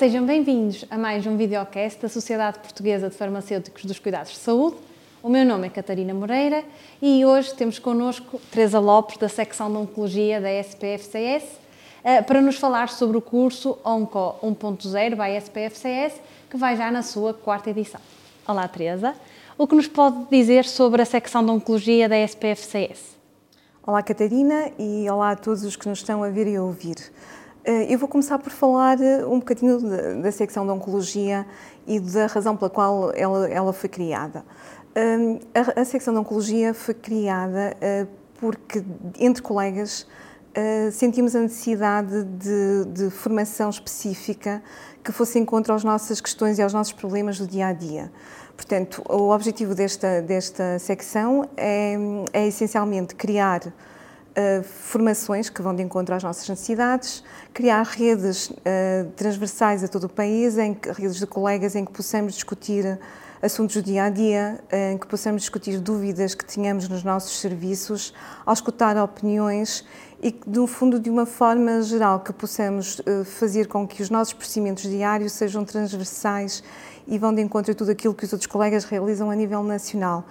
sejam bem-vindos a mais um videocast da Sociedade Portuguesa de Farmacêuticos dos Cuidados de Saúde. O meu nome é Catarina Moreira e hoje temos connosco Teresa Lopes, da secção de Oncologia da SPFCS, eh, para nos falar sobre o curso ONCO 1.0 by SPFCS, que vai já na sua quarta edição. Olá, Teresa. O que nos pode dizer sobre a secção de Oncologia da SPFCS? Olá, Catarina, e olá a todos os que nos estão a ver e a ouvir. Eh, eu vou começar por falar eh, um bocadinho da secção de Oncologia e da razão pela qual ela, ela foi criada. Ehm, a, a, secção de Oncologia foi criada eh, porque, entre colegas, sentimos a necessidade de, de, formação específica que fosse em contra às nossas questões e aos nossos problemas do dia a dia. Portanto, o objetivo desta, desta secção é, é essencialmente criar uh, formações que vão de encontro às nossas necessidades, criar redes uh, transversais a todo o país, em que, redes de colegas em que possamos discutir assuntos do dia a dia, em que possamos discutir dúvidas que tenhamos nos nossos serviços, ao escutar opiniões e que, no fundo, de uma forma geral, que possamos uh, fazer com que os nossos procedimentos diários sejam transversais e vão de encontro a tudo aquilo que os outros colegas realizam a nível nacional.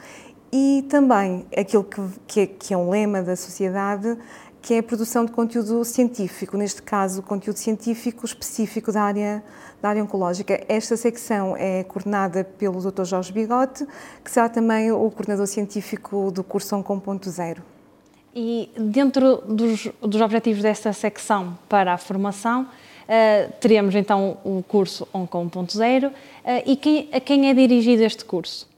E também aquilo que, que, é, que é um lema da sociedade, que é a produção de conteúdo científico, neste caso, conteúdo científico específico da área, da área oncológica. Esta secção é coordenada pelo Dr. Jorge Bigote, que será também o coordenador científico do curso Oncom.0. E dentro dos, dos objetivos desta secção para a formação, Uh, teremos então o curso Oncom 1.0 uh, e quem, a quem é dirigido este curso?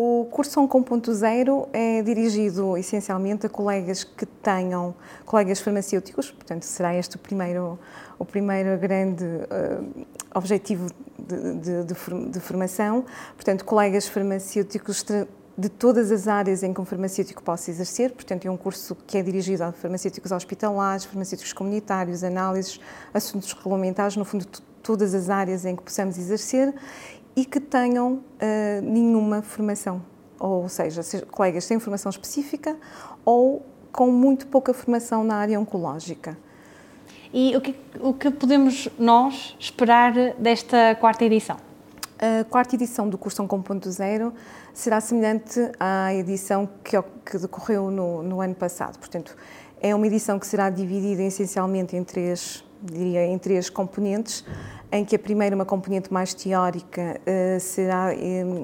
O curso Oncom 1.0 é dirigido essencialmente a colegas que tenham, colegas farmacêuticos, portanto será este o primeiro, o primeiro grande uh, objetivo de, de, de, de, formação, portanto colegas farmacêuticos de todas as áreas em que um farmacêutico possa exercer, portanto é um curso que é dirigido a farmacêuticos hospitalares, farmacêuticos comunitários, análises, assuntos regulamentares, no fundo todas as áreas em que possamos exercer e que tenham uh, nenhuma formação, ou seja, colegas sem formação específica ou com muito pouca formação na área oncológica. E o que, o que podemos nós esperar desta quarta edição? A quarta edição do curso 1.0 será semelhante à edição que, que decorreu no, no, ano passado. Portanto, é uma edição que será dividida essencialmente em três, diria, em três componentes, em que a primeira, uma componente mais teórica, uh, será,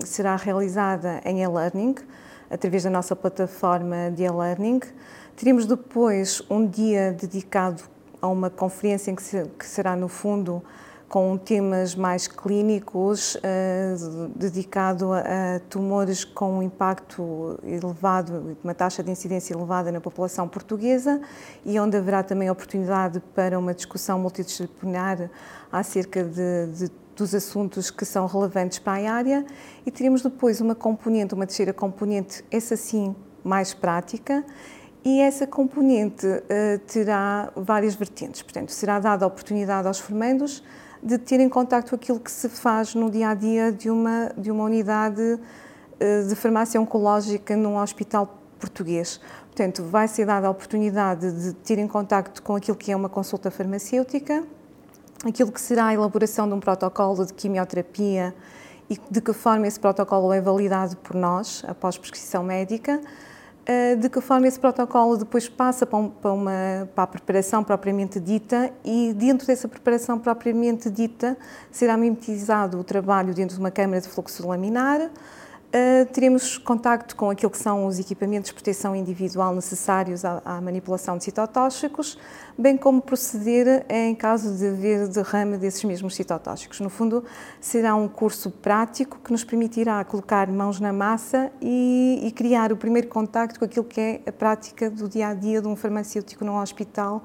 será realizada em e-learning, através da nossa plataforma de e-learning. Teremos depois um dia dedicado a uma conferência em que será, no fundo, com temas mais clínicos, uh, dedicado a, tumores com um impacto elevado, uma taxa de incidência elevada na população portuguesa e onde haverá também oportunidade para uma discussão multidisciplinar acerca de, de dos assuntos que são relevantes para a área e teremos depois uma componente, uma terceira componente, essa sim mais prática, e essa componente uh, terá várias vertentes. Portanto, será dada oportunidade aos formandos de ter em contacto aquilo que se faz no dia a dia de uma, de uma unidade eh, de farmácia oncológica num hospital português. Portanto, vai ser dada a oportunidade de ter em contacto com aquilo que é uma consulta farmacêutica, aquilo que será a elaboração de um protocolo de quimioterapia e de que forma esse protocolo é validado por nós após prescrição médica de que forma esse protocolo depois passa para, uma, para a preparação propriamente dita e dentro dessa preparação propriamente dita será mimetizado o trabalho dentro de uma câmara de fluxo laminar, Uh, teremos contacto com aquilo que são os equipamentos de proteção individual necessários à, à, manipulação de citotóxicos, bem como proceder em caso de haver derrame desses mesmos citotóxicos. No fundo, será um curso prático que nos permitirá colocar mãos na massa e, e criar o primeiro contacto com aquilo que é a prática do dia a dia de um farmacêutico num hospital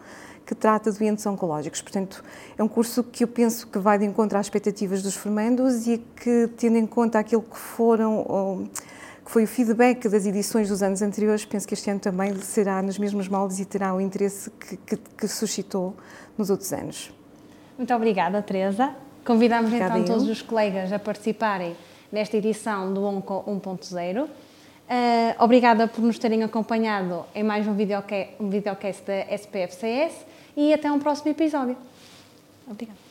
que trata doentes oncológicos. Portanto, é um curso que eu penso que vai de encontro às expectativas dos formandos e que, tendo em conta aquilo que foram que foi o feedback das edições dos anos anteriores, penso que este ano também será nos mesmos moldes e terá o interesse que, que, que suscitou nos outros anos. Muito obrigada, Teresa. Convidamos então todos os colegas a participarem nesta edição do ONCO 1.0. Uh, obrigada por nos terem acompanhado em mais um videocast, um videocast da SPFCS e até um próximo episódio. Obrigada.